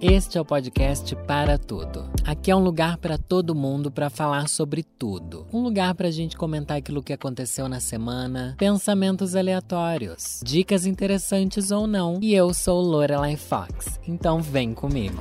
Este é o podcast Para Tudo. Aqui é um lugar para todo mundo para falar sobre tudo. Um lugar para a gente comentar aquilo que aconteceu na semana, pensamentos aleatórios, dicas interessantes ou não. E eu sou Lorelai Fox, então vem comigo.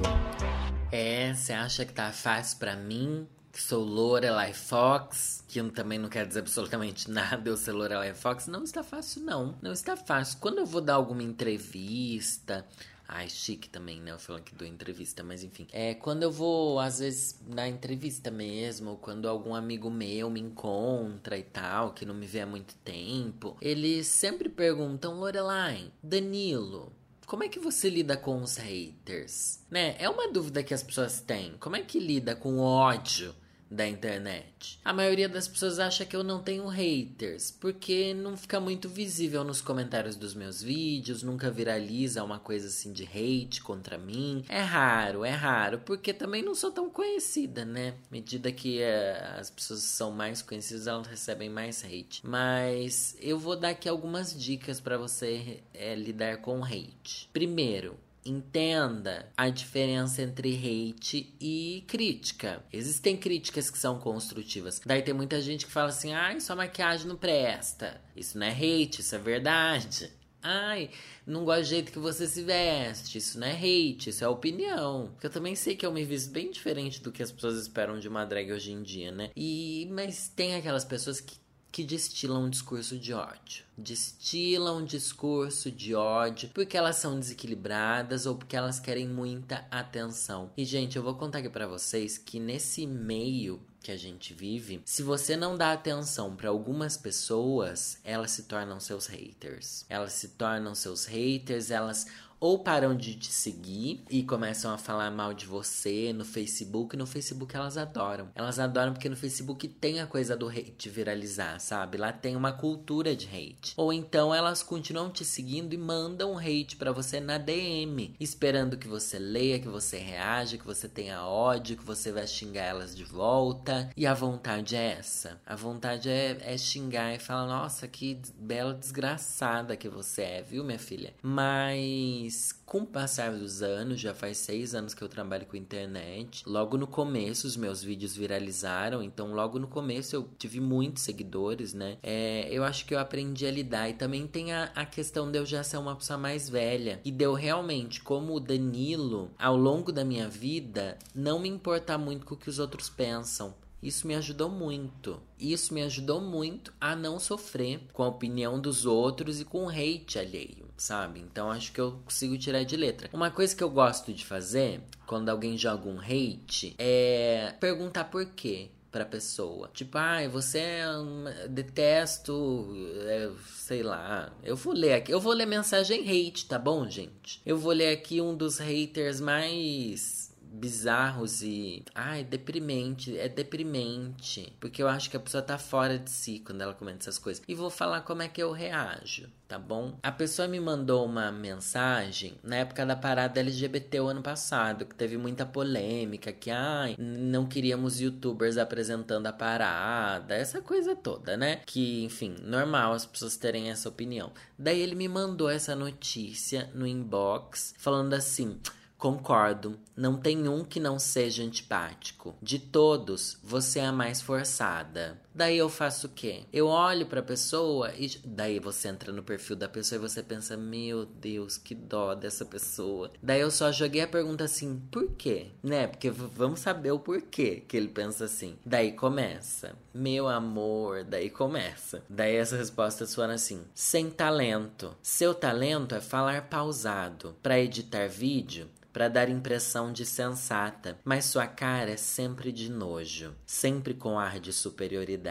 É, você acha que tá fácil para mim? Que sou Lorelai Fox, que também não quero dizer absolutamente nada eu ser Lorelai Fox. Não está fácil, não. Não está fácil. Quando eu vou dar alguma entrevista, Ai, chique também, né? Eu falando que dou entrevista, mas enfim. É, quando eu vou, às vezes, na entrevista mesmo, quando algum amigo meu me encontra e tal, que não me vê há muito tempo, eles sempre perguntam, Lorelai, Danilo, como é que você lida com os haters? Né? É uma dúvida que as pessoas têm. Como é que lida com ódio? Da internet. A maioria das pessoas acha que eu não tenho haters, porque não fica muito visível nos comentários dos meus vídeos, nunca viraliza uma coisa assim de hate contra mim. É raro, é raro, porque também não sou tão conhecida, né? À medida que uh, as pessoas são mais conhecidas, elas recebem mais hate. Mas eu vou dar aqui algumas dicas para você é, lidar com hate. Primeiro, entenda a diferença entre hate e crítica. Existem críticas que são construtivas. Daí tem muita gente que fala assim: ai, sua maquiagem não presta. Isso não é hate, isso é verdade. Ai, não gosto do jeito que você se veste. Isso não é hate, isso é opinião. Porque eu também sei que eu me visto bem diferente do que as pessoas esperam de uma drag hoje em dia, né? E mas tem aquelas pessoas que que destilam um discurso de ódio. Destilam um discurso de ódio porque elas são desequilibradas ou porque elas querem muita atenção. E, gente, eu vou contar aqui para vocês que nesse meio que a gente vive, se você não dá atenção para algumas pessoas, elas se tornam seus haters. Elas se tornam seus haters, elas ou param de te seguir e começam a falar mal de você no Facebook. No Facebook elas adoram. Elas adoram porque no Facebook tem a coisa do hate viralizar, sabe? Lá tem uma cultura de hate. Ou então elas continuam te seguindo e mandam hate para você na DM, esperando que você leia, que você reaja, que você tenha ódio, que você vai xingar elas de volta. E a vontade é essa. A vontade é, é xingar e falar: nossa, que bela desgraçada que você é, viu, minha filha? Mas mas com o passar dos anos, já faz seis anos que eu trabalho com internet. Logo no começo, os meus vídeos viralizaram, então logo no começo eu tive muitos seguidores, né? É, eu acho que eu aprendi a lidar. E também tem a, a questão de eu já ser uma pessoa mais velha. E deu realmente, como o Danilo, ao longo da minha vida, não me importar muito com o que os outros pensam. Isso me ajudou muito. Isso me ajudou muito a não sofrer com a opinião dos outros e com o hate alheio sabe? Então acho que eu consigo tirar de letra. Uma coisa que eu gosto de fazer quando alguém joga um hate é perguntar por quê pra pessoa. Tipo, ai, ah, você é um... detesto, é, sei lá. Eu vou ler aqui, eu vou ler mensagem hate, tá bom, gente? Eu vou ler aqui um dos haters mais bizarros e. Ai, deprimente. É deprimente. Porque eu acho que a pessoa tá fora de si quando ela comenta essas coisas. E vou falar como é que eu reajo, tá bom? A pessoa me mandou uma mensagem na época da parada LGBT o ano passado, que teve muita polêmica, que ai, não queríamos youtubers apresentando a parada, essa coisa toda, né? Que, enfim, normal as pessoas terem essa opinião. Daí ele me mandou essa notícia no inbox falando assim: Concordo, não tem um que não seja antipático. De todos, você é a mais forçada. Daí eu faço o quê? Eu olho pra pessoa e daí você entra no perfil da pessoa e você pensa: "Meu Deus, que dó dessa pessoa". Daí eu só joguei a pergunta assim: "Por quê?", né? Porque vamos saber o porquê que ele pensa assim. Daí começa: "Meu amor", daí começa. Daí essa resposta suena assim: "Sem talento. Seu talento é falar pausado. Para editar vídeo, para dar impressão de sensata, mas sua cara é sempre de nojo, sempre com ar de superioridade,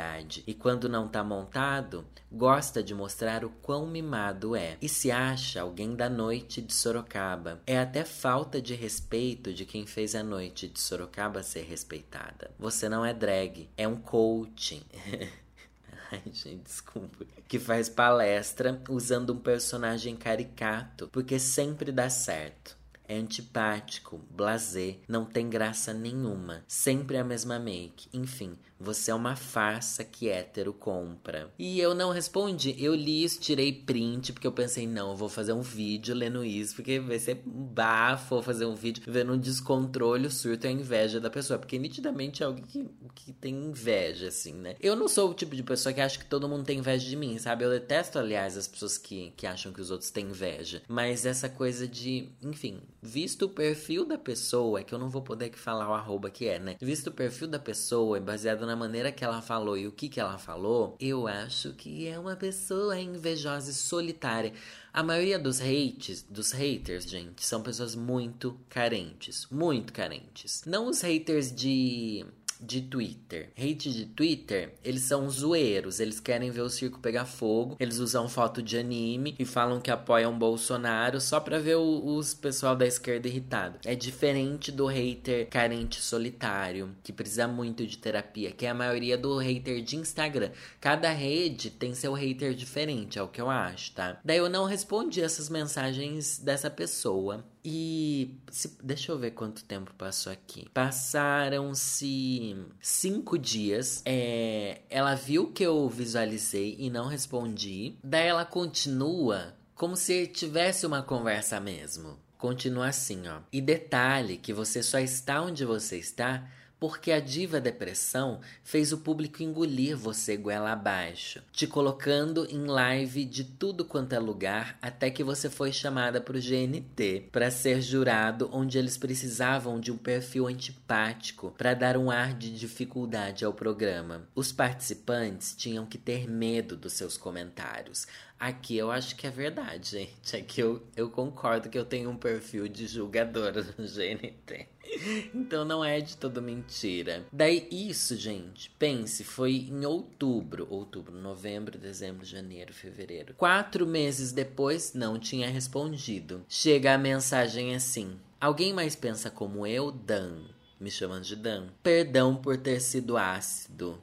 e quando não tá montado, gosta de mostrar o quão mimado é. E se acha alguém da noite de Sorocaba. É até falta de respeito de quem fez a noite de Sorocaba ser respeitada. Você não é drag, é um coaching. Ai, gente, desculpa. Que faz palestra usando um personagem caricato, porque sempre dá certo. é antipático, blasé, não tem graça nenhuma, sempre a mesma make. Enfim, você é uma farsa que hétero compra. E eu não respondi. Eu li isso, tirei print, porque eu pensei, não, eu vou fazer um vídeo lendo isso, porque vai ser bafo fazer um vídeo vendo um descontrole, o surto e a inveja da pessoa. Porque nitidamente é alguém que, que tem inveja, assim, né? Eu não sou o tipo de pessoa que acha que todo mundo tem inveja de mim, sabe? Eu detesto, aliás, as pessoas que, que acham que os outros têm inveja. Mas essa coisa de, enfim, visto o perfil da pessoa, é que eu não vou poder falar o arroba que é, né? Visto o perfil da pessoa, baseado na maneira que ela falou e o que que ela falou, eu acho que é uma pessoa invejosa e solitária. A maioria dos hates, dos haters, gente, são pessoas muito carentes, muito carentes. Não os haters de de Twitter. Hate de Twitter, eles são zoeiros, eles querem ver o circo pegar fogo, eles usam foto de anime e falam que apoiam Bolsonaro só pra ver o, os pessoal da esquerda irritado. É diferente do hater carente solitário, que precisa muito de terapia, que é a maioria do hater de Instagram. Cada rede tem seu hater diferente, é o que eu acho, tá? Daí eu não respondi essas mensagens dessa pessoa. E se, deixa eu ver quanto tempo passou aqui. Passaram-se cinco dias. É, ela viu que eu visualizei e não respondi. Daí ela continua como se tivesse uma conversa mesmo. Continua assim, ó. E detalhe que você só está onde você está porque a diva depressão fez o público engolir você goela abaixo, te colocando em live de tudo quanto é lugar, até que você foi chamada para o GNT para ser jurado, onde eles precisavam de um perfil antipático para dar um ar de dificuldade ao programa. Os participantes tinham que ter medo dos seus comentários. Aqui eu acho que é verdade, gente. Aqui eu, eu concordo que eu tenho um perfil de julgadora no GNT. Então não é de toda mentira. Daí isso, gente, pense, foi em outubro, outubro, novembro, dezembro, janeiro, fevereiro. Quatro meses depois, não tinha respondido. Chega a mensagem assim: Alguém mais pensa como eu, Dan? Me chamando de Dan. Perdão por ter sido ácido.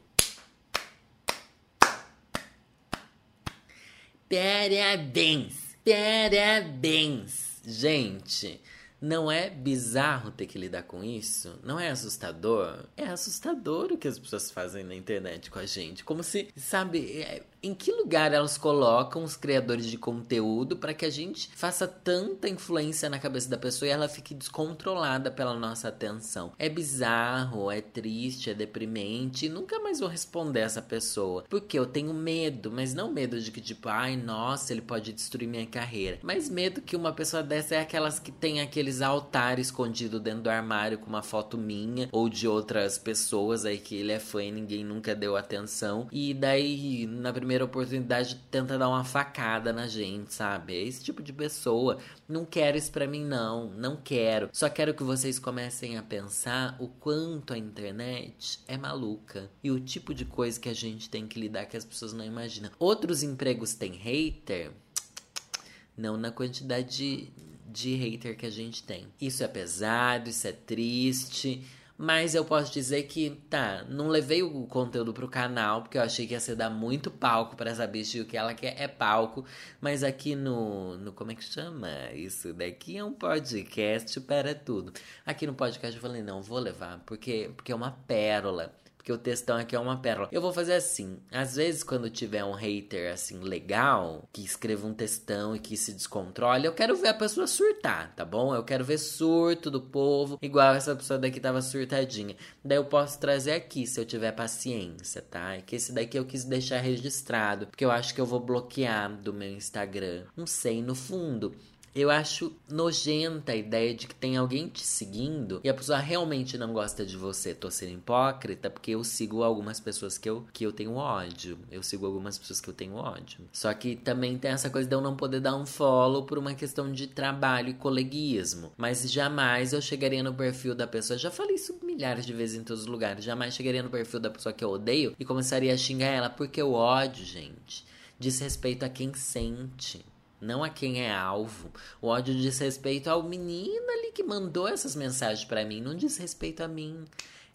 Parabéns! Parabéns! Gente, não é bizarro ter que lidar com isso? Não é assustador? É assustador o que as pessoas fazem na internet com a gente. Como se, sabe, é, em que lugar elas colocam os criadores de conteúdo para que a gente faça tanta influência na cabeça da pessoa e ela fique descontrolada pela nossa atenção. É bizarro, é triste, é deprimente e nunca mais vou responder essa pessoa. Porque eu tenho medo, mas não medo de que tipo, ai, nossa, ele pode destruir minha carreira. Mas medo que uma pessoa dessa é aquelas que tem aqueles altares escondido dentro do armário com uma foto minha ou de outras pessoas aí que ele é fã e ninguém nunca deu atenção. E daí, na primeira primeira oportunidade tenta dar uma facada na gente, sabe? É esse tipo de pessoa. Não quero isso pra mim, não. Não quero. Só quero que vocês comecem a pensar o quanto a internet é maluca. E o tipo de coisa que a gente tem que lidar que as pessoas não imaginam. Outros empregos têm hater? Não na quantidade de, de hater que a gente tem. Isso é pesado, isso é triste. Mas eu posso dizer que, tá, não levei o conteúdo pro canal, porque eu achei que ia ser dar muito palco para essa bicha e o que ela quer é palco. Mas aqui no, no. Como é que chama? Isso daqui é um podcast para tudo. Aqui no podcast eu falei, não, vou levar, porque, porque é uma pérola porque o textão aqui é uma pérola. Eu vou fazer assim, às vezes quando tiver um hater assim legal, que escreva um textão e que se descontrole, eu quero ver a pessoa surtar, tá bom? Eu quero ver surto do povo, igual essa pessoa daqui tava surtadinha. Daí eu posso trazer aqui se eu tiver paciência, tá? É que esse daqui eu quis deixar registrado, porque eu acho que eu vou bloquear do meu Instagram. Não sei, no fundo, eu acho nojenta a ideia de que tem alguém te seguindo e a pessoa realmente não gosta de você. Tô sendo hipócrita porque eu sigo algumas pessoas que eu, que eu tenho ódio. Eu sigo algumas pessoas que eu tenho ódio. Só que também tem essa coisa de eu não poder dar um follow por uma questão de trabalho e coleguismo. Mas jamais eu chegaria no perfil da pessoa. Já falei isso milhares de vezes em todos os lugares. Jamais chegaria no perfil da pessoa que eu odeio e começaria a xingar ela. Porque o ódio, gente, diz respeito a quem sente não a quem é alvo. O ódio diz respeito ao menino ali que mandou essas mensagens para mim, não diz respeito a mim.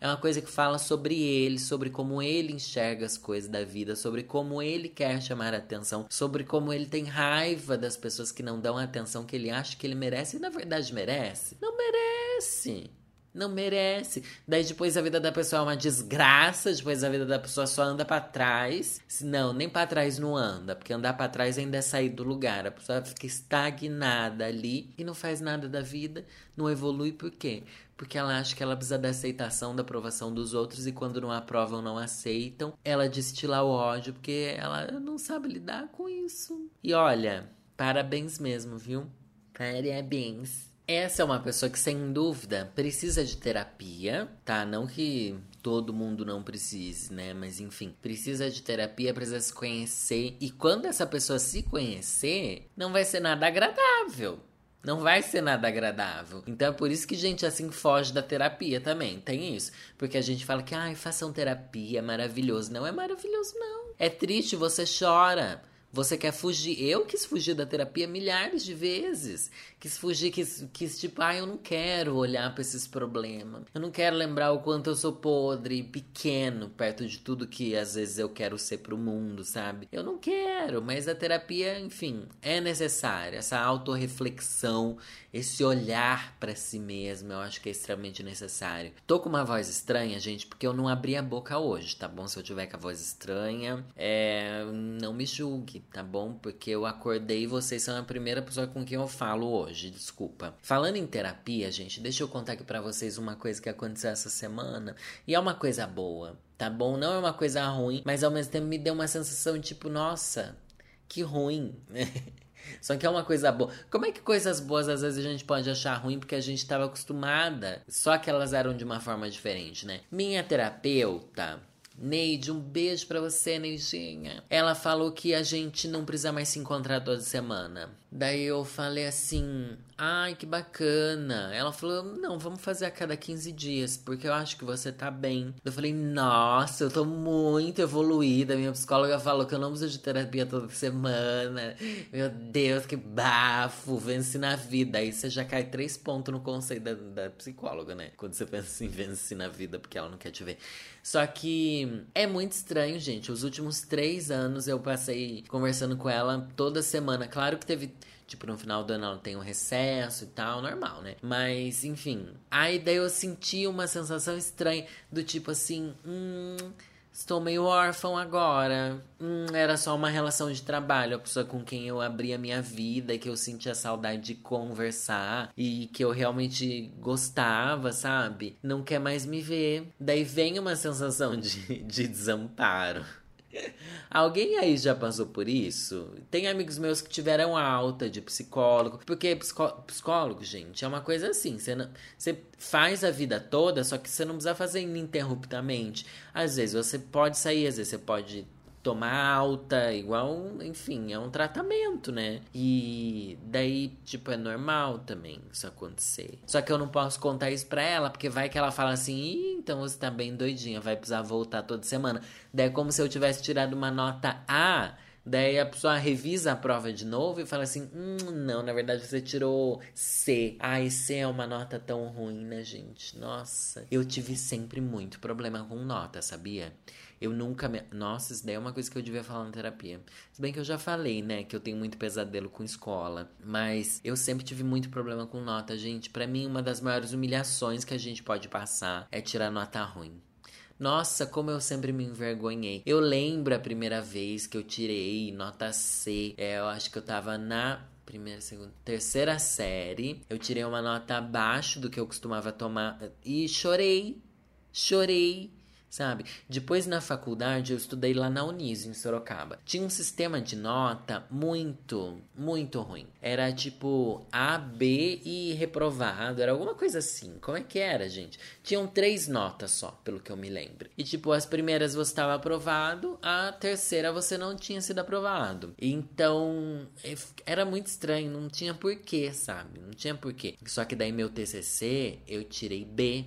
É uma coisa que fala sobre ele, sobre como ele enxerga as coisas da vida, sobre como ele quer chamar atenção, sobre como ele tem raiva das pessoas que não dão a atenção que ele acha que ele merece e na verdade merece. Não merece. Não merece. Daí depois a vida da pessoa é uma desgraça, depois a vida da pessoa só anda para trás. Não, nem para trás não anda, porque andar para trás ainda é sair do lugar. A pessoa fica estagnada ali e não faz nada da vida, não evolui por quê? Porque ela acha que ela precisa da aceitação, da aprovação dos outros e quando não aprovam, não aceitam, ela destila o ódio porque ela não sabe lidar com isso. E olha, parabéns mesmo, viu? Parabéns. Essa é uma pessoa que, sem dúvida, precisa de terapia, tá? Não que todo mundo não precise, né? Mas enfim, precisa de terapia, precisa se conhecer. E quando essa pessoa se conhecer, não vai ser nada agradável. Não vai ser nada agradável. Então é por isso que gente assim foge da terapia também. Tem isso. Porque a gente fala que, ai, façam terapia, é maravilhoso. Não é maravilhoso, não. É triste, você chora. Você quer fugir. Eu quis fugir da terapia milhares de vezes. Quis fugir, quis, quis tipo, ah, eu não quero olhar para esses problemas. Eu não quero lembrar o quanto eu sou podre, pequeno, perto de tudo que às vezes eu quero ser pro mundo, sabe? Eu não quero, mas a terapia, enfim, é necessária. Essa autorreflexão, esse olhar para si mesmo, eu acho que é extremamente necessário. Tô com uma voz estranha, gente, porque eu não abri a boca hoje, tá bom? Se eu tiver com a voz estranha, é... não me julgue tá bom? Porque eu acordei e vocês são a primeira pessoa com quem eu falo hoje, desculpa. Falando em terapia, gente, deixa eu contar aqui para vocês uma coisa que aconteceu essa semana. E é uma coisa boa, tá bom? Não é uma coisa ruim, mas ao mesmo tempo me deu uma sensação tipo, nossa, que ruim. Só que é uma coisa boa. Como é que coisas boas às vezes a gente pode achar ruim porque a gente estava acostumada? Só que elas eram de uma forma diferente, né? Minha terapeuta, Neide, um beijo para você, Neidinha. Ela falou que a gente não precisa mais se encontrar toda semana. Daí eu falei assim: ai, que bacana. Ela falou: não, vamos fazer a cada 15 dias, porque eu acho que você tá bem. Eu falei: nossa, eu tô muito evoluída. Minha psicóloga falou que eu não preciso de terapia toda semana. Meu Deus, que bafo, vence na vida. Aí você já cai três pontos no conceito da, da psicóloga, né? Quando você pensa assim, vence na vida porque ela não quer te ver. Só que é muito estranho, gente. Os últimos três anos eu passei conversando com ela toda semana. Claro que teve Tipo, no final do ano ela tem um recesso e tal, normal, né? Mas, enfim. Aí daí eu senti uma sensação estranha do tipo assim, hum, estou meio órfão agora. Hum, era só uma relação de trabalho, a pessoa com quem eu abri a minha vida, que eu sentia saudade de conversar e que eu realmente gostava, sabe? Não quer mais me ver. Daí vem uma sensação de, de desamparo. Alguém aí já passou por isso? Tem amigos meus que tiveram alta de psicólogo. Porque psicó psicólogo, gente, é uma coisa assim. Você, você faz a vida toda, só que você não precisa fazer ininterruptamente. Às vezes você pode sair, às vezes você pode tomar alta, igual, enfim, é um tratamento, né? E daí, tipo, é normal também isso acontecer. Só que eu não posso contar isso pra ela, porque vai que ela fala assim, então você tá bem doidinha, vai precisar voltar toda semana. Daí é como se eu tivesse tirado uma nota A. Daí a pessoa revisa a prova de novo e fala assim: hum, não, na verdade você tirou C. Ai, C é uma nota tão ruim, né, gente? Nossa, eu tive sempre muito problema com nota, sabia? Eu nunca me... Nossa, isso daí é uma coisa que eu devia falar na terapia. Se bem que eu já falei, né, que eu tenho muito pesadelo com escola. Mas eu sempre tive muito problema com nota, gente. Para mim, uma das maiores humilhações que a gente pode passar é tirar nota ruim. Nossa, como eu sempre me envergonhei. Eu lembro a primeira vez que eu tirei nota C. É, eu acho que eu tava na primeira, segunda, terceira série. Eu tirei uma nota abaixo do que eu costumava tomar e chorei. Chorei sabe? Depois na faculdade eu estudei lá na Unis, em Sorocaba. Tinha um sistema de nota muito, muito ruim. Era tipo A, B e reprovado, era alguma coisa assim. Como é que era, gente? Tinham três notas só, pelo que eu me lembro. E tipo, as primeiras você estava aprovado, a terceira você não tinha sido aprovado. Então, é, era muito estranho, não tinha porquê, sabe? Não tinha porquê. Só que daí meu TCC eu tirei B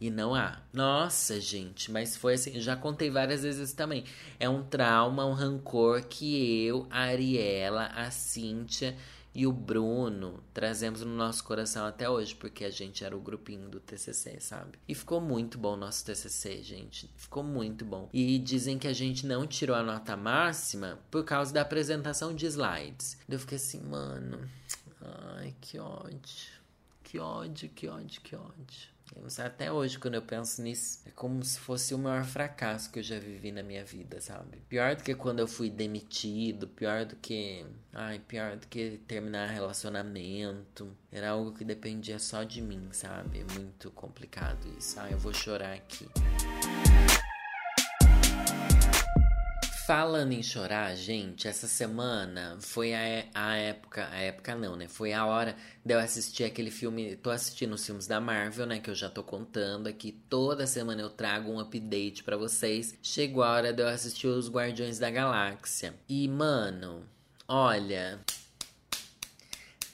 e não há. Nossa, gente, mas foi assim, já contei várias vezes também. É um trauma, um rancor que eu, a Ariela, a Cíntia e o Bruno trazemos no nosso coração até hoje, porque a gente era o grupinho do TCC, sabe? E ficou muito bom o nosso TCC, gente. Ficou muito bom. E dizem que a gente não tirou a nota máxima por causa da apresentação de slides. Eu fiquei assim, mano. Ai, que ódio. Que ódio, que ódio, que ódio. Até hoje, quando eu penso nisso, é como se fosse o maior fracasso que eu já vivi na minha vida, sabe? Pior do que quando eu fui demitido, pior do que. Ai, pior do que terminar relacionamento. Era algo que dependia só de mim, sabe? É muito complicado isso. Ai, eu vou chorar aqui. Falando em chorar, gente, essa semana foi a, a época, a época não, né? Foi a hora de eu assistir aquele filme. Tô assistindo os filmes da Marvel, né? Que eu já tô contando aqui. Toda semana eu trago um update para vocês. Chegou a hora de eu assistir os Guardiões da Galáxia. E, mano, olha.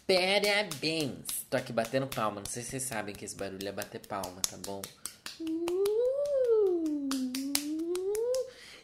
Parabéns! Tô aqui batendo palma. Não sei se vocês sabem que esse barulho é bater palma, tá bom?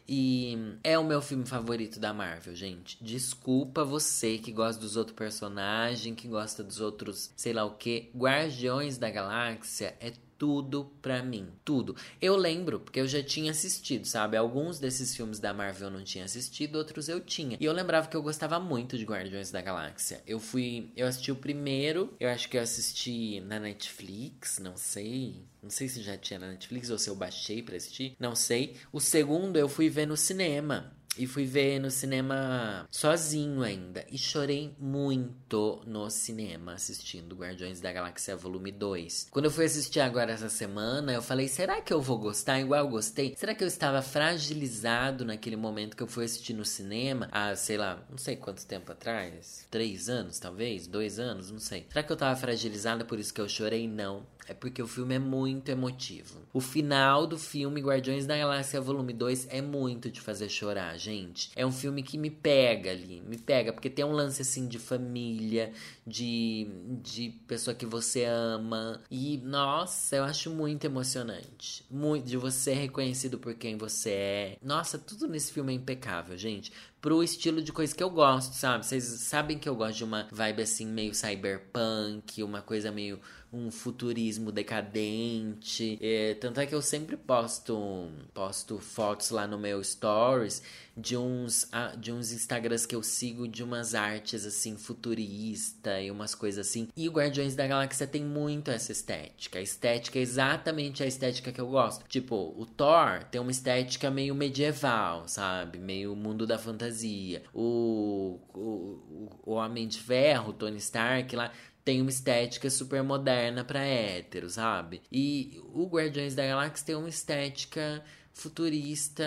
E é o meu filme favorito da Marvel, gente. Desculpa você que gosta dos outros personagens, que gosta dos outros, sei lá o que. Guardiões da Galáxia é tudo pra mim. Tudo. Eu lembro, porque eu já tinha assistido, sabe? Alguns desses filmes da Marvel eu não tinha assistido, outros eu tinha. E eu lembrava que eu gostava muito de Guardiões da Galáxia. Eu fui. Eu assisti o primeiro, eu acho que eu assisti na Netflix, não sei. Não sei se já tinha na Netflix ou se eu baixei pra assistir. Não sei. O segundo eu fui ver no cinema. E fui ver no cinema sozinho ainda. E chorei muito no cinema assistindo Guardiões da Galáxia Volume 2. Quando eu fui assistir agora essa semana, eu falei: será que eu vou gostar igual eu gostei? Será que eu estava fragilizado naquele momento que eu fui assistir no cinema? Há, sei lá, não sei quanto tempo atrás? Três anos, talvez? Dois anos? Não sei. Será que eu estava fragilizada por isso que eu chorei? Não é porque o filme é muito emotivo. O final do filme Guardiões da Galáxia Volume 2 é muito de fazer chorar, gente. É um filme que me pega ali, me pega, porque tem um lance assim de família, de, de pessoa que você ama. E, nossa, eu acho muito emocionante. Muito de você ser reconhecido por quem você é. Nossa, tudo nesse filme é impecável, gente pro estilo de coisa que eu gosto, sabe? Vocês sabem que eu gosto de uma vibe assim meio cyberpunk, uma coisa meio um futurismo decadente. É, tanto é que eu sempre posto, posto fotos lá no meu stories de uns, de uns Instagrams que eu sigo de umas artes assim futurista e umas coisas assim. E o Guardiões da Galáxia tem muito essa estética. A estética é exatamente a estética que eu gosto. Tipo, o Thor tem uma estética meio medieval, sabe? Meio mundo da fantasia. O, o, o Homem de Ferro, Tony Stark lá tem uma estética super moderna para hétero, sabe? E o Guardiões da Galáxia tem uma estética futurista,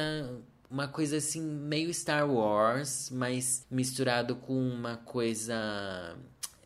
uma coisa assim meio Star Wars, mas misturado com uma coisa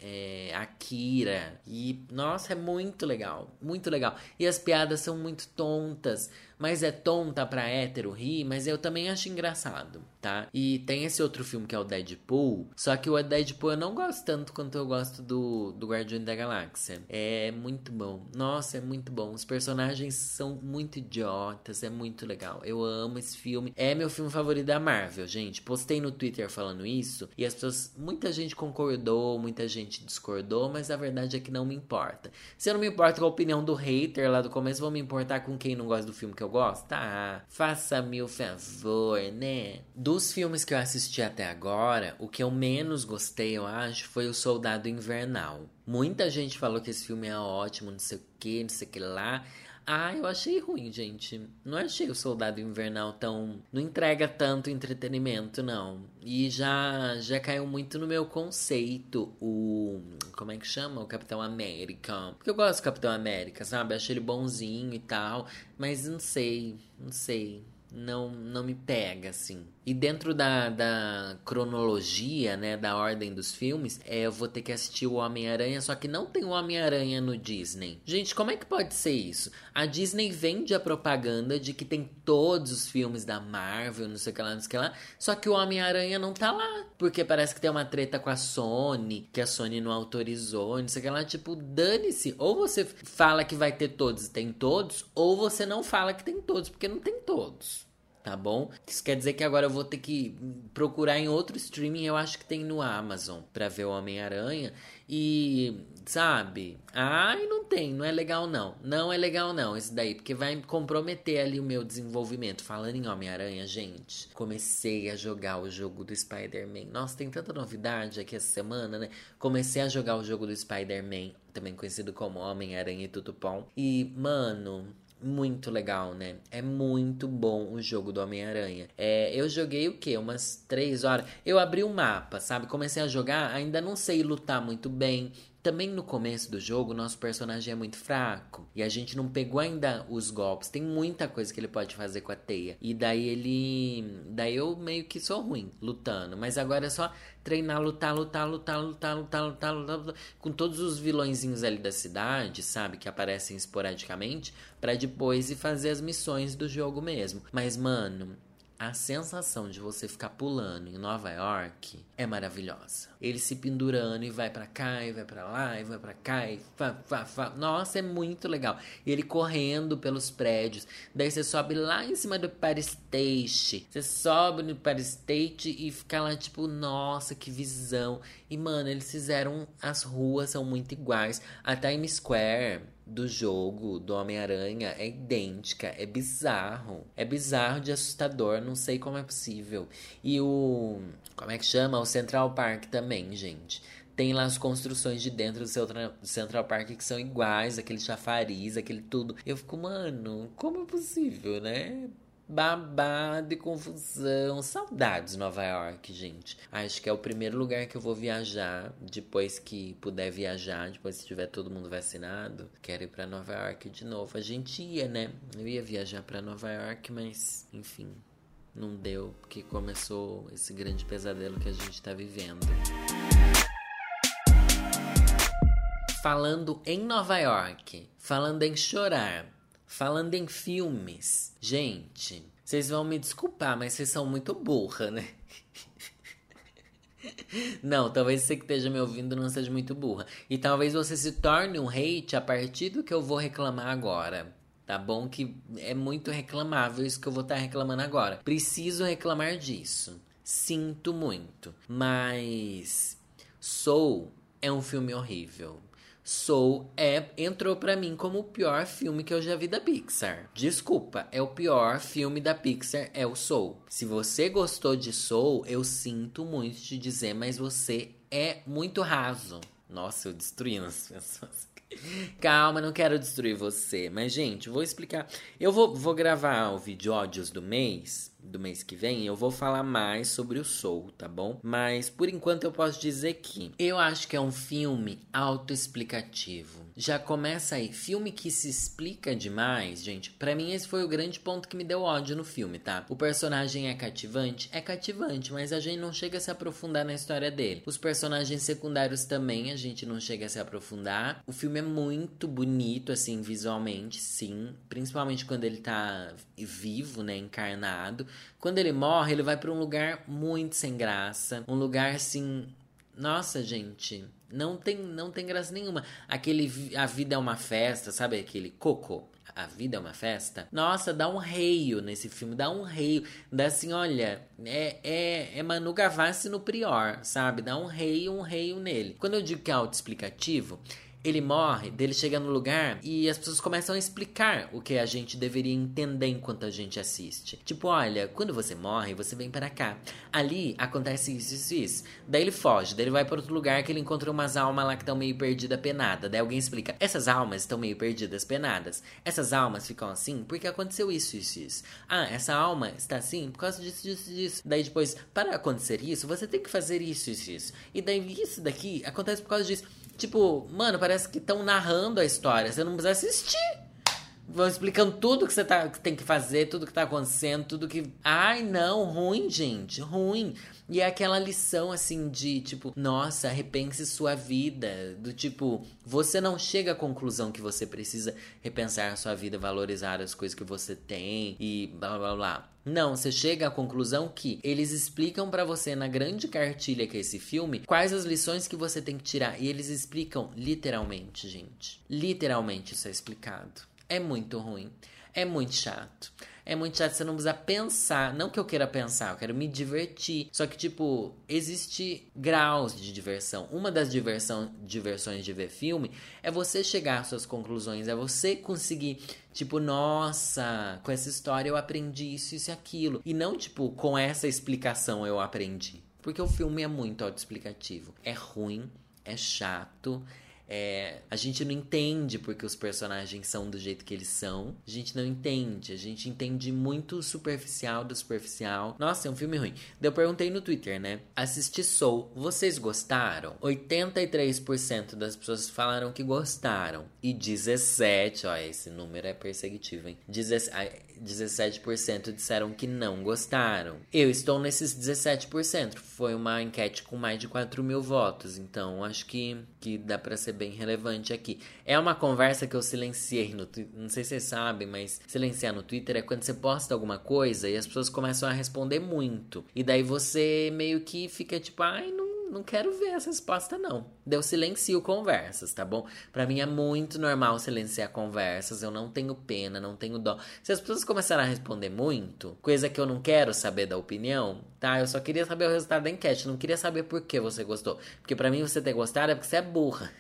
é, Akira. E, nossa, é muito legal. Muito legal. E as piadas são muito tontas mas é tonta pra hétero rir, mas eu também acho engraçado, tá? E tem esse outro filme que é o Deadpool, só que o Deadpool eu não gosto tanto quanto eu gosto do, do Guardião da Galáxia. É muito bom. Nossa, é muito bom. Os personagens são muito idiotas, é muito legal. Eu amo esse filme. É meu filme favorito da Marvel, gente. Postei no Twitter falando isso e as pessoas, muita gente concordou, muita gente discordou, mas a verdade é que não me importa. Se eu não me importo com a opinião do hater lá do começo, vou me importar com quem não gosta do filme que eu gosto? Ah, faça-me o favor, né? Dos filmes que eu assisti até agora, o que eu menos gostei, eu acho, foi O Soldado Invernal. Muita gente falou que esse filme é ótimo, não sei o que, não sei o que lá. Ah, eu achei ruim, gente. Não achei o Soldado Invernal tão. Não entrega tanto entretenimento, não. E já, já caiu muito no meu conceito o. Como é que chama? O Capitão América. Porque eu gosto do Capitão América, sabe? Achei ele bonzinho e tal. Mas não sei, não sei. Não, não me pega, assim. E dentro da, da cronologia, né, da ordem dos filmes, é, eu vou ter que assistir o Homem-Aranha, só que não tem o Homem-Aranha no Disney. Gente, como é que pode ser isso? A Disney vende a propaganda de que tem todos os filmes da Marvel, não sei o que lá, não sei o que lá, só que o Homem-Aranha não tá lá, porque parece que tem uma treta com a Sony, que a Sony não autorizou, não sei o que lá, tipo, dane-se. Ou você fala que vai ter todos e tem todos, ou você não fala que tem todos, porque não tem todos. Tá bom? Isso quer dizer que agora eu vou ter que procurar em outro streaming, eu acho que tem no Amazon, pra ver o Homem-Aranha. E, sabe? Ai, não tem, não é legal não. Não é legal não, isso daí, porque vai comprometer ali o meu desenvolvimento. Falando em Homem-Aranha, gente, comecei a jogar o jogo do Spider-Man. Nossa, tem tanta novidade aqui essa semana, né? Comecei a jogar o jogo do Spider-Man, também conhecido como Homem-Aranha e Tutupom. E, mano, muito legal, né? É muito bom o jogo do Homem-Aranha. É, eu joguei o quê? Umas três horas. Eu abri o um mapa, sabe? Comecei a jogar, ainda não sei lutar muito bem. Também no começo do jogo, nosso personagem é muito fraco. E a gente não pegou ainda os golpes. Tem muita coisa que ele pode fazer com a teia. E daí ele. Daí eu meio que sou ruim lutando. Mas agora é só treinar, lutar, lutar, lutar, lutar, lutar, lutar, lutar, lutar com todos os vilõezinhos ali da cidade, sabe? Que aparecem esporadicamente. para depois ir fazer as missões do jogo mesmo. Mas, mano, a sensação de você ficar pulando em Nova York é maravilhosa. Ele se pendurando e vai para cá e vai para lá e vai para cá e fa, fa, fa. Nossa, é muito legal. E ele correndo pelos prédios. Daí você sobe lá em cima do Empire State. Você sobe no Empire State e fica lá tipo, nossa, que visão. E mano, eles fizeram as ruas são muito iguais. A Times Square do jogo do Homem-Aranha é idêntica, é bizarro. É bizarro de assustador, não sei como é possível. E o. Como é que chama? O Central Park também, gente. Tem lá as construções de dentro do Central Park que são iguais, aquele chafariz, aquele tudo. Eu fico, mano, como é possível, né? Babado e confusão. Saudades Nova York, gente. Acho que é o primeiro lugar que eu vou viajar depois que puder viajar, depois que tiver todo mundo vacinado. Quero ir para Nova York de novo. A gente ia, né? Eu ia viajar para Nova York, mas enfim, não deu porque começou esse grande pesadelo que a gente tá vivendo. Falando em Nova York, falando em chorar, Falando em filmes, gente, vocês vão me desculpar, mas vocês são muito burra, né? Não, talvez você que esteja me ouvindo não seja muito burra. E talvez você se torne um hate a partir do que eu vou reclamar agora. Tá bom? Que é muito reclamável isso que eu vou estar tá reclamando agora. Preciso reclamar disso. Sinto muito. Mas. Soul é um filme horrível. Soul é entrou para mim como o pior filme que eu já vi da Pixar. Desculpa, é o pior filme da Pixar é o Soul. Se você gostou de Soul, eu sinto muito te dizer, mas você é muito raso. Nossa, eu destruindo as pessoas. Calma, não quero destruir você. Mas, gente, vou explicar. Eu vou, vou gravar o vídeo ódios do mês do mês que vem, eu vou falar mais sobre o Soul, tá bom? Mas por enquanto eu posso dizer que eu acho que é um filme autoexplicativo. Já começa aí, filme que se explica demais, gente. Para mim esse foi o grande ponto que me deu ódio no filme, tá? O personagem é cativante, é cativante, mas a gente não chega a se aprofundar na história dele. Os personagens secundários também a gente não chega a se aprofundar. O filme é muito bonito assim visualmente, sim, principalmente quando ele tá vivo, né, encarnado. Quando ele morre, ele vai para um lugar muito sem graça, um lugar assim, nossa, gente, não tem não tem graça nenhuma. Aquele a vida é uma festa, sabe aquele coco? A vida é uma festa. Nossa, dá um reio nesse filme, dá um reio. Dá assim, olha, é, é, é Manu Gavassi no Prior, sabe? Dá um reio, um reio nele. Quando eu digo que é autoexplicativo, ele morre, dele chega no lugar e as pessoas começam a explicar o que a gente deveria entender enquanto a gente assiste. Tipo, olha, quando você morre, você vem para cá. Ali acontece isso, isso, isso. Daí ele foge, daí ele vai para outro lugar que ele encontra umas almas lá que estão meio perdidas, penadas. Daí alguém explica: essas almas estão meio perdidas, penadas. Essas almas ficam assim porque aconteceu isso, isso, isso. Ah, essa alma está assim por causa disso, disso, disso. Daí depois, para acontecer isso, você tem que fazer isso, isso, isso. E daí isso daqui acontece por causa disso. Tipo, mano, parece que estão narrando a história. Você não precisa assistir. Vão explicando tudo que você tá, que tem que fazer, tudo que tá acontecendo, tudo que. Ai, não, ruim, gente, ruim. E é aquela lição assim de tipo, nossa, repense sua vida. Do tipo, você não chega à conclusão que você precisa repensar a sua vida, valorizar as coisas que você tem e blá blá blá. Não, você chega à conclusão que eles explicam para você na grande cartilha que é esse filme quais as lições que você tem que tirar. E eles explicam literalmente, gente. Literalmente isso é explicado. É muito ruim. É muito chato. é muito chato, você não precisa pensar. Não que eu queira pensar, eu quero me divertir. Só que, tipo, existe graus de diversão. Uma das diversão, diversões de ver filme é você chegar às suas conclusões, é você conseguir, tipo, nossa, com essa história eu aprendi isso, isso e aquilo. E não, tipo, com essa explicação eu aprendi. Porque o filme é muito autoexplicativo. É ruim, é chato, é, a gente não entende porque os personagens são do jeito que eles são. A gente não entende. A gente entende muito superficial do superficial. Nossa, é um filme ruim. Eu perguntei no Twitter, né? Assisti Soul. Vocês gostaram? 83% das pessoas falaram que gostaram. E 17%, ó, esse número é perseguitivo, hein? 17% disseram que não gostaram. Eu estou nesses 17%. Foi uma enquete com mais de 4 mil votos. Então acho que, que dá pra ser bem relevante aqui. É uma conversa que eu silenciei no Twitter. Não sei se vocês sabem, mas silenciar no Twitter é quando você posta alguma coisa e as pessoas começam a responder muito. E daí você meio que fica tipo, ai, não não quero ver essa resposta, não. Deu silencio conversas, tá bom? Para mim é muito normal silenciar conversas, eu não tenho pena, não tenho dó. Se as pessoas começarem a responder muito, coisa que eu não quero saber da opinião, tá? Eu só queria saber o resultado da enquete, não queria saber por que você gostou. Porque para mim você ter gostado é porque você é burra.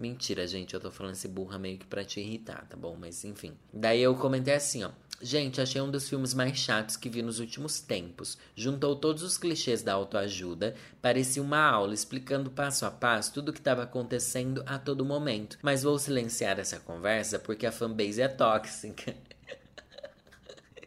Mentira, gente, eu tô falando esse burra meio que pra te irritar, tá bom? Mas enfim. Daí eu comentei assim, ó. Gente, achei um dos filmes mais chatos que vi nos últimos tempos. Juntou todos os clichês da autoajuda, parecia uma aula explicando passo a passo tudo o que estava acontecendo a todo momento. Mas vou silenciar essa conversa porque a fanbase é tóxica.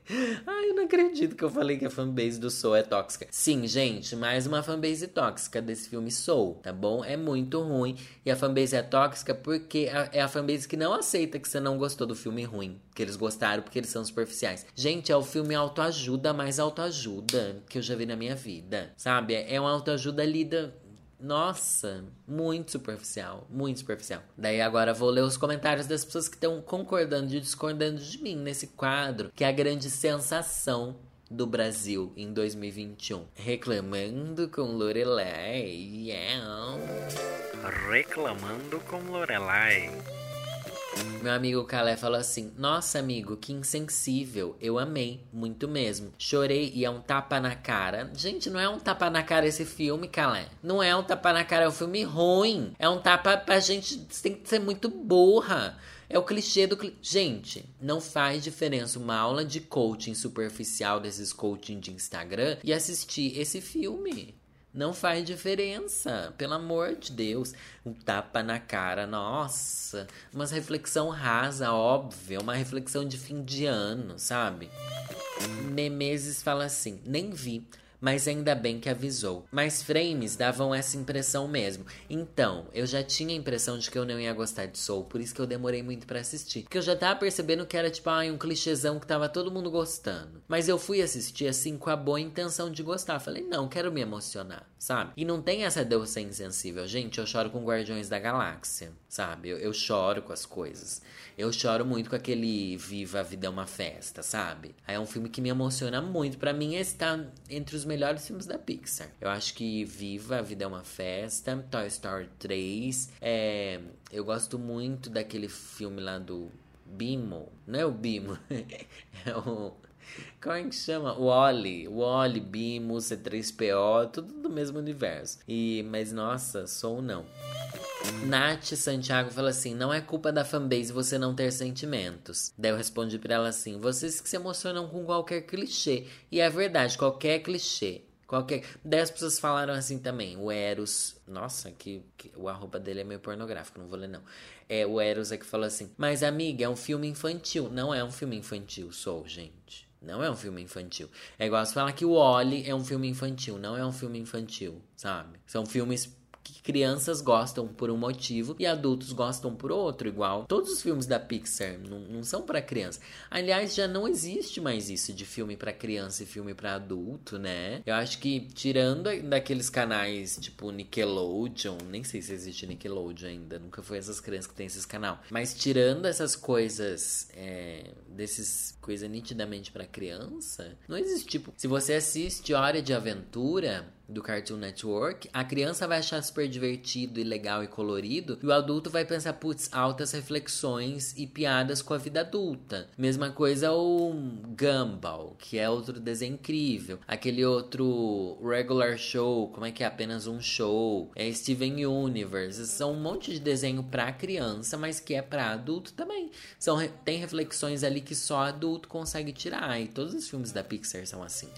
Ai, eu não acredito que eu falei que a fanbase do Soul é tóxica. Sim, gente, mais uma fanbase tóxica desse filme Soul, tá bom? É muito ruim. E a fanbase é tóxica porque é a fanbase que não aceita que você não gostou do filme ruim. Que eles gostaram porque eles são superficiais. Gente, é o filme autoajuda mais autoajuda que eu já vi na minha vida. Sabe? É uma autoajuda lida nossa, muito superficial, muito superficial. Daí agora vou ler os comentários das pessoas que estão concordando e discordando de mim nesse quadro, que é a grande sensação do Brasil em 2021. Reclamando com Lorelai. Yeah. Reclamando com Lorelai. Meu amigo Calé falou assim: Nossa, amigo, que insensível. Eu amei, muito mesmo. Chorei e é um tapa na cara. Gente, não é um tapa na cara esse filme, Calé. Não é um tapa na cara, é um filme ruim. É um tapa pra gente. Tem que ser muito burra. É o clichê do clichê. Gente, não faz diferença uma aula de coaching superficial desses coaching de Instagram e assistir esse filme. Não faz diferença, pelo amor de Deus. Um tapa na cara, nossa. Uma reflexão rasa, óbvia, uma reflexão de fim de ano, sabe? Nemesis fala assim: nem vi mas ainda bem que avisou. Mas frames davam essa impressão mesmo. Então, eu já tinha a impressão de que eu não ia gostar de Soul, por isso que eu demorei muito para assistir. Porque eu já tava percebendo que era tipo, ai, um clichêzão que tava todo mundo gostando. Mas eu fui assistir assim com a boa intenção de gostar. Falei, não, quero me emocionar, sabe? E não tem essa Deus ser insensível. Gente, eu choro com Guardiões da Galáxia, sabe? Eu, eu choro com as coisas. Eu choro muito com aquele Viva a Vida é uma Festa, sabe? Aí é um filme que me emociona muito. para mim, esse tá entre os melhores filmes da Pixar. Eu acho que Viva a Vida é uma Festa, Toy Story 3. É, eu gosto muito daquele filme lá do Bimo. Não é o Bimo, é o. Como é que chama? O Oli, Bimo, C3PO, tudo do mesmo universo. E, mas nossa, sou não. Nath Santiago fala assim: não é culpa da fanbase você não ter sentimentos. Daí eu respondi pra ela assim: vocês que se emocionam com qualquer clichê. E é verdade, qualquer clichê. Qualquer... As pessoas falaram assim também. O Eros. Nossa, que, que, o arroba dele é meio pornográfico, não vou ler, não. É, o Eros é que falou assim: Mas, amiga, é um filme infantil. Não é um filme infantil, sou, gente. Não é um filme infantil. É igual você falar que o Oli é um filme infantil. Não é um filme infantil, sabe? São filmes que crianças gostam por um motivo e adultos gostam por outro, igual. Todos os filmes da Pixar não, não são para criança. Aliás, já não existe mais isso de filme para criança e filme para adulto, né? Eu acho que tirando daqueles canais tipo Nickelodeon, nem sei se existe Nickelodeon ainda, nunca foi essas crianças que tem esses canal. Mas tirando essas coisas, é, desses coisa nitidamente para criança, não existe tipo, se você assiste Hora de Aventura, do Cartoon Network, a criança vai achar super divertido e legal e colorido, e o adulto vai pensar, putz, altas reflexões e piadas com a vida adulta. Mesma coisa o Gumball, que é outro desenho incrível. Aquele outro regular show, como é que é apenas um show? É Steven Universe. São um monte de desenho para criança, mas que é para adulto também. São tem reflexões ali que só adulto consegue tirar, e todos os filmes da Pixar são assim.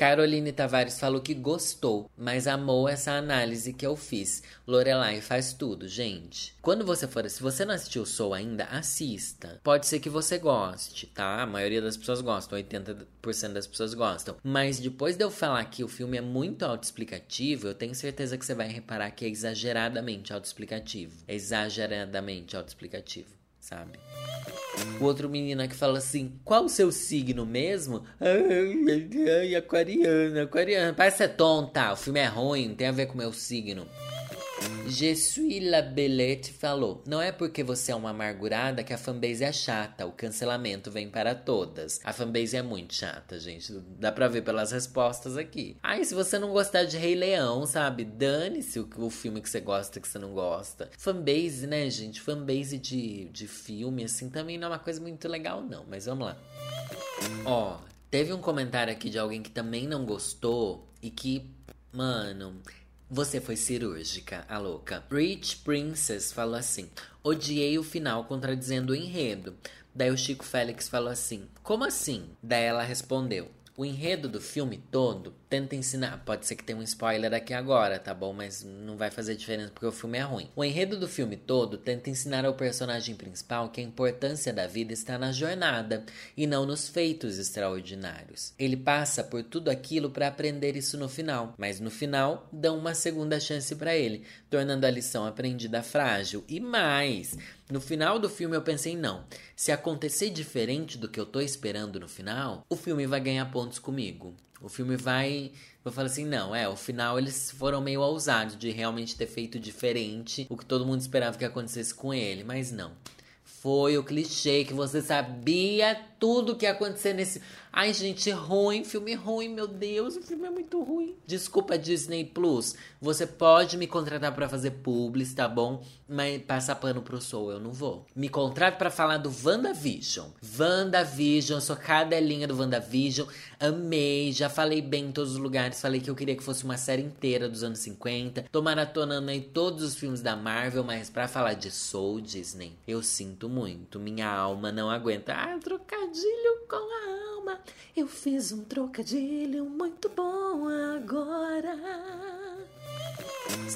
Caroline Tavares falou que gostou, mas amou essa análise que eu fiz. Lorelai faz tudo, gente. Quando você for, se você não assistiu Soul ainda, assista. Pode ser que você goste, tá? A maioria das pessoas gostam, 80% das pessoas gostam. Mas depois de eu falar que o filme é muito autoexplicativo, eu tenho certeza que você vai reparar que é exageradamente autoexplicativo. É exageradamente autoexplicativo, sabe? O outro menino que fala assim: Qual o seu signo mesmo? Ai, aquariana, aquariana. Parece ser tonta, o filme é ruim, não tem a ver com o meu signo. Je suis la Belette falou: Não é porque você é uma amargurada que a fanbase é chata. O cancelamento vem para todas. A fanbase é muito chata, gente. Dá pra ver pelas respostas aqui. Ai, se você não gostar de Rei Leão, sabe? Dane-se o, o filme que você gosta que você não gosta. Fanbase, né, gente? Fanbase de, de filme, assim, também não é uma coisa muito legal, não. Mas vamos lá. Ó, teve um comentário aqui de alguém que também não gostou e que, mano. Você foi cirúrgica, a louca. Rich Princess falou assim: odiei o final contradizendo o enredo. Daí o Chico Félix falou assim: Como assim? Daí ela respondeu: o enredo do filme todo tenta ensinar. Pode ser que tenha um spoiler aqui agora, tá bom? Mas não vai fazer diferença porque o filme é ruim. O enredo do filme todo tenta ensinar ao personagem principal que a importância da vida está na jornada e não nos feitos extraordinários. Ele passa por tudo aquilo para aprender isso no final, mas no final dão uma segunda chance para ele, tornando a lição aprendida frágil. E mais, no final do filme eu pensei, não, se acontecer diferente do que eu tô esperando no final, o filme vai ganhar pontos comigo. O filme vai. Eu falo assim, não, é, o final eles foram meio ousados de realmente ter feito diferente o que todo mundo esperava que acontecesse com ele, mas não. Foi o clichê que você sabia tudo que ia acontecer nesse. Ai, gente, ruim, filme ruim, meu Deus, o filme é muito ruim. Desculpa, Disney Plus. Você pode me contratar para fazer publis, tá bom? Mas passar pano pro Soul, eu não vou. Me contrate para falar do WandaVision. WandaVision, eu sou cadelinha do WandaVision. Amei, já falei bem em todos os lugares. Falei que eu queria que fosse uma série inteira dos anos 50. Tô maratonando aí todos os filmes da Marvel, mas para falar de Soul Disney, eu sinto muito. Minha alma não aguenta. Ah, trocadilho com a alma. Eu fiz um trocadilho muito bom agora.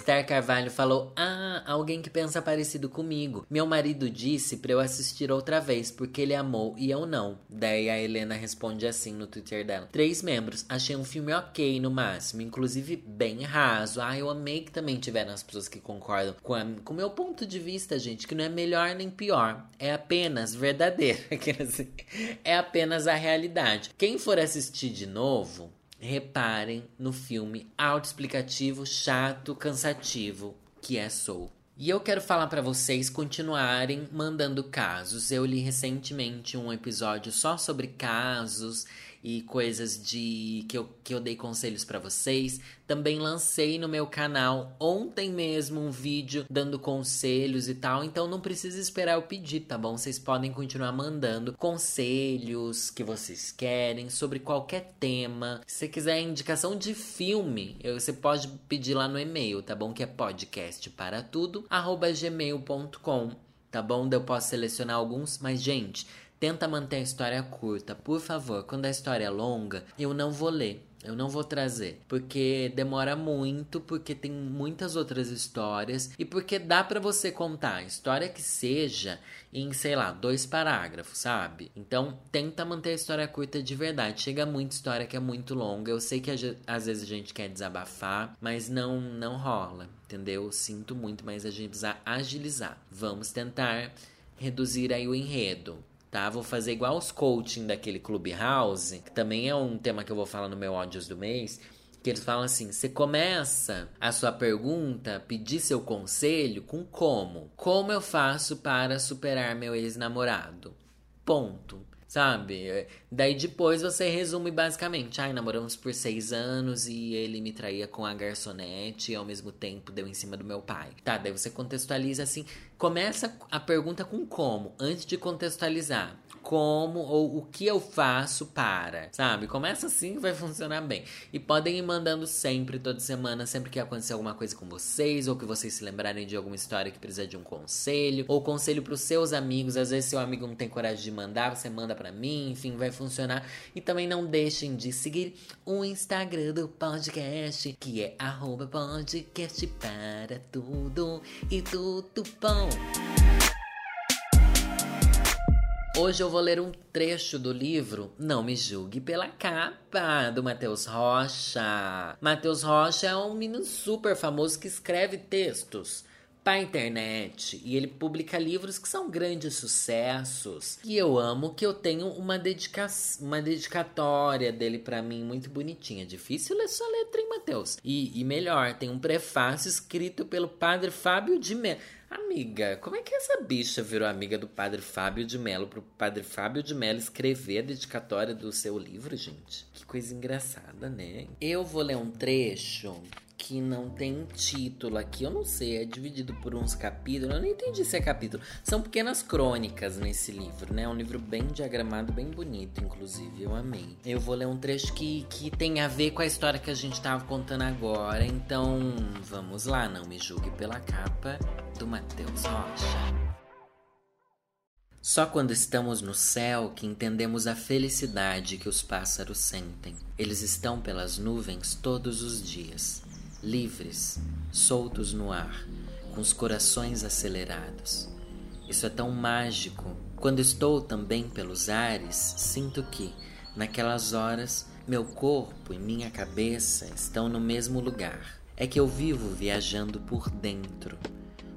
Star Carvalho falou: Ah, alguém que pensa parecido comigo. Meu marido disse para eu assistir outra vez porque ele amou e eu não. Daí a Helena responde assim no Twitter dela: Três membros, achei um filme ok no máximo, inclusive bem raso. Ah, eu amei que também tiveram as pessoas que concordam com o meu ponto de vista, gente, que não é melhor nem pior, é apenas verdadeiro. é apenas a realidade. Quem for assistir de novo, reparem no filme autoexplicativo, chato, cansativo que é Soul. E eu quero falar para vocês continuarem mandando casos. Eu li recentemente um episódio só sobre casos e coisas de que eu, que eu dei conselhos para vocês. Também lancei no meu canal ontem mesmo um vídeo dando conselhos e tal, então não precisa esperar eu pedir, tá bom? Vocês podem continuar mandando conselhos que vocês querem sobre qualquer tema. Se quiser indicação de filme, você pode pedir lá no e-mail, tá bom? Que é podcastparatudo@gmail.com, tá bom? Eu posso selecionar alguns, mas gente, Tenta manter a história curta, por favor. Quando a história é longa, eu não vou ler. Eu não vou trazer, porque demora muito, porque tem muitas outras histórias e porque dá para você contar a história que seja em, sei lá, dois parágrafos, sabe? Então, tenta manter a história curta de verdade. Chega muita história que é muito longa. Eu sei que às vezes a gente quer desabafar, mas não não rola, entendeu? Sinto muito, mas a gente precisa agilizar. Vamos tentar reduzir aí o enredo tá? Vou fazer igual os coaching daquele Clubhouse, que também é um tema que eu vou falar no meu ódios do mês, que eles falam assim: você começa a sua pergunta, pedir seu conselho com como? Como eu faço para superar meu ex-namorado? Ponto. Sabe? Daí depois você resume basicamente: ai, namoramos por seis anos e ele me traía com a garçonete e ao mesmo tempo deu em cima do meu pai. Tá, daí você contextualiza assim. Começa a pergunta com como, antes de contextualizar como ou o que eu faço para, sabe? Começa assim vai funcionar bem. E podem ir mandando sempre, toda semana, sempre que acontecer alguma coisa com vocês, ou que vocês se lembrarem de alguma história que precisa de um conselho, ou conselho para os seus amigos. Às vezes seu amigo não tem coragem de mandar, você manda para mim, enfim, vai funcionar. E também não deixem de seguir o Instagram do podcast, que é podcast para tudo e tudo bom. Hoje eu vou ler um trecho do livro Não Me Julgue pela Capa, do Matheus Rocha. Matheus Rocha é um menino super famoso que escreve textos para internet e ele publica livros que são grandes sucessos. E eu amo que eu tenho uma, dedica uma dedicatória dele para mim muito bonitinha. Difícil ler sua letra, hein, Matheus? E, e melhor, tem um prefácio escrito pelo padre Fábio de Mello. Amiga, como é que essa bicha virou amiga do padre Fábio de Mello pro padre Fábio de Mello escrever a dedicatória do seu livro, gente? Que coisa engraçada, né? Eu vou ler um trecho que não tem título aqui. Eu não sei, é dividido por uns capítulos. Eu não entendi se é capítulo. São pequenas crônicas nesse livro, né? É um livro bem diagramado, bem bonito, inclusive. Eu amei. Eu vou ler um trecho que, que tem a ver com a história que a gente tava contando agora. Então, vamos lá. Não me julgue pela capa do Matheus Rocha. Só quando estamos no céu que entendemos a felicidade que os pássaros sentem. Eles estão pelas nuvens todos os dias livres, soltos no ar, com os corações acelerados. Isso é tão mágico. Quando estou também pelos ares, sinto que, naquelas horas, meu corpo e minha cabeça estão no mesmo lugar. É que eu vivo viajando por dentro.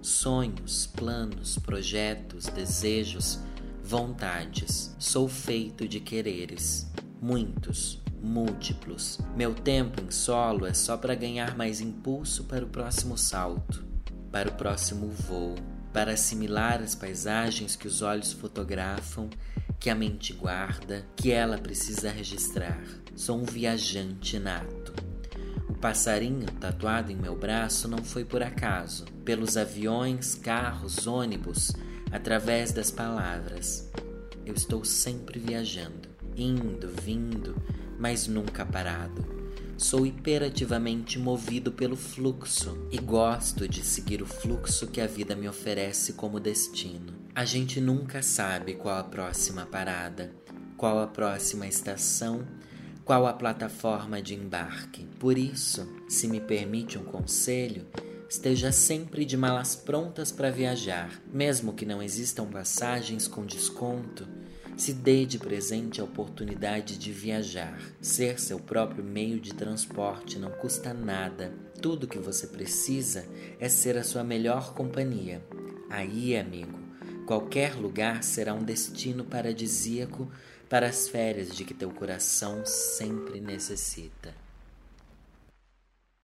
Sonhos, planos, projetos, desejos, vontades. Sou feito de quereres, muitos, múltiplos. Meu tempo em solo é só para ganhar mais impulso para o próximo salto, para o próximo voo, para assimilar as paisagens que os olhos fotografam, que a mente guarda, que ela precisa registrar. Sou um viajante nato. O passarinho tatuado em meu braço não foi por acaso. Pelos aviões, carros, ônibus, através das palavras. Eu estou sempre viajando, indo, vindo, mas nunca parado. Sou imperativamente movido pelo fluxo e gosto de seguir o fluxo que a vida me oferece como destino. A gente nunca sabe qual a próxima parada, qual a próxima estação, qual a plataforma de embarque. Por isso, se me permite um conselho, esteja sempre de malas prontas para viajar, mesmo que não existam passagens com desconto se dê de presente a oportunidade de viajar. Ser seu próprio meio de transporte não custa nada. Tudo que você precisa é ser a sua melhor companhia. Aí, amigo, qualquer lugar será um destino paradisíaco para as férias de que teu coração sempre necessita.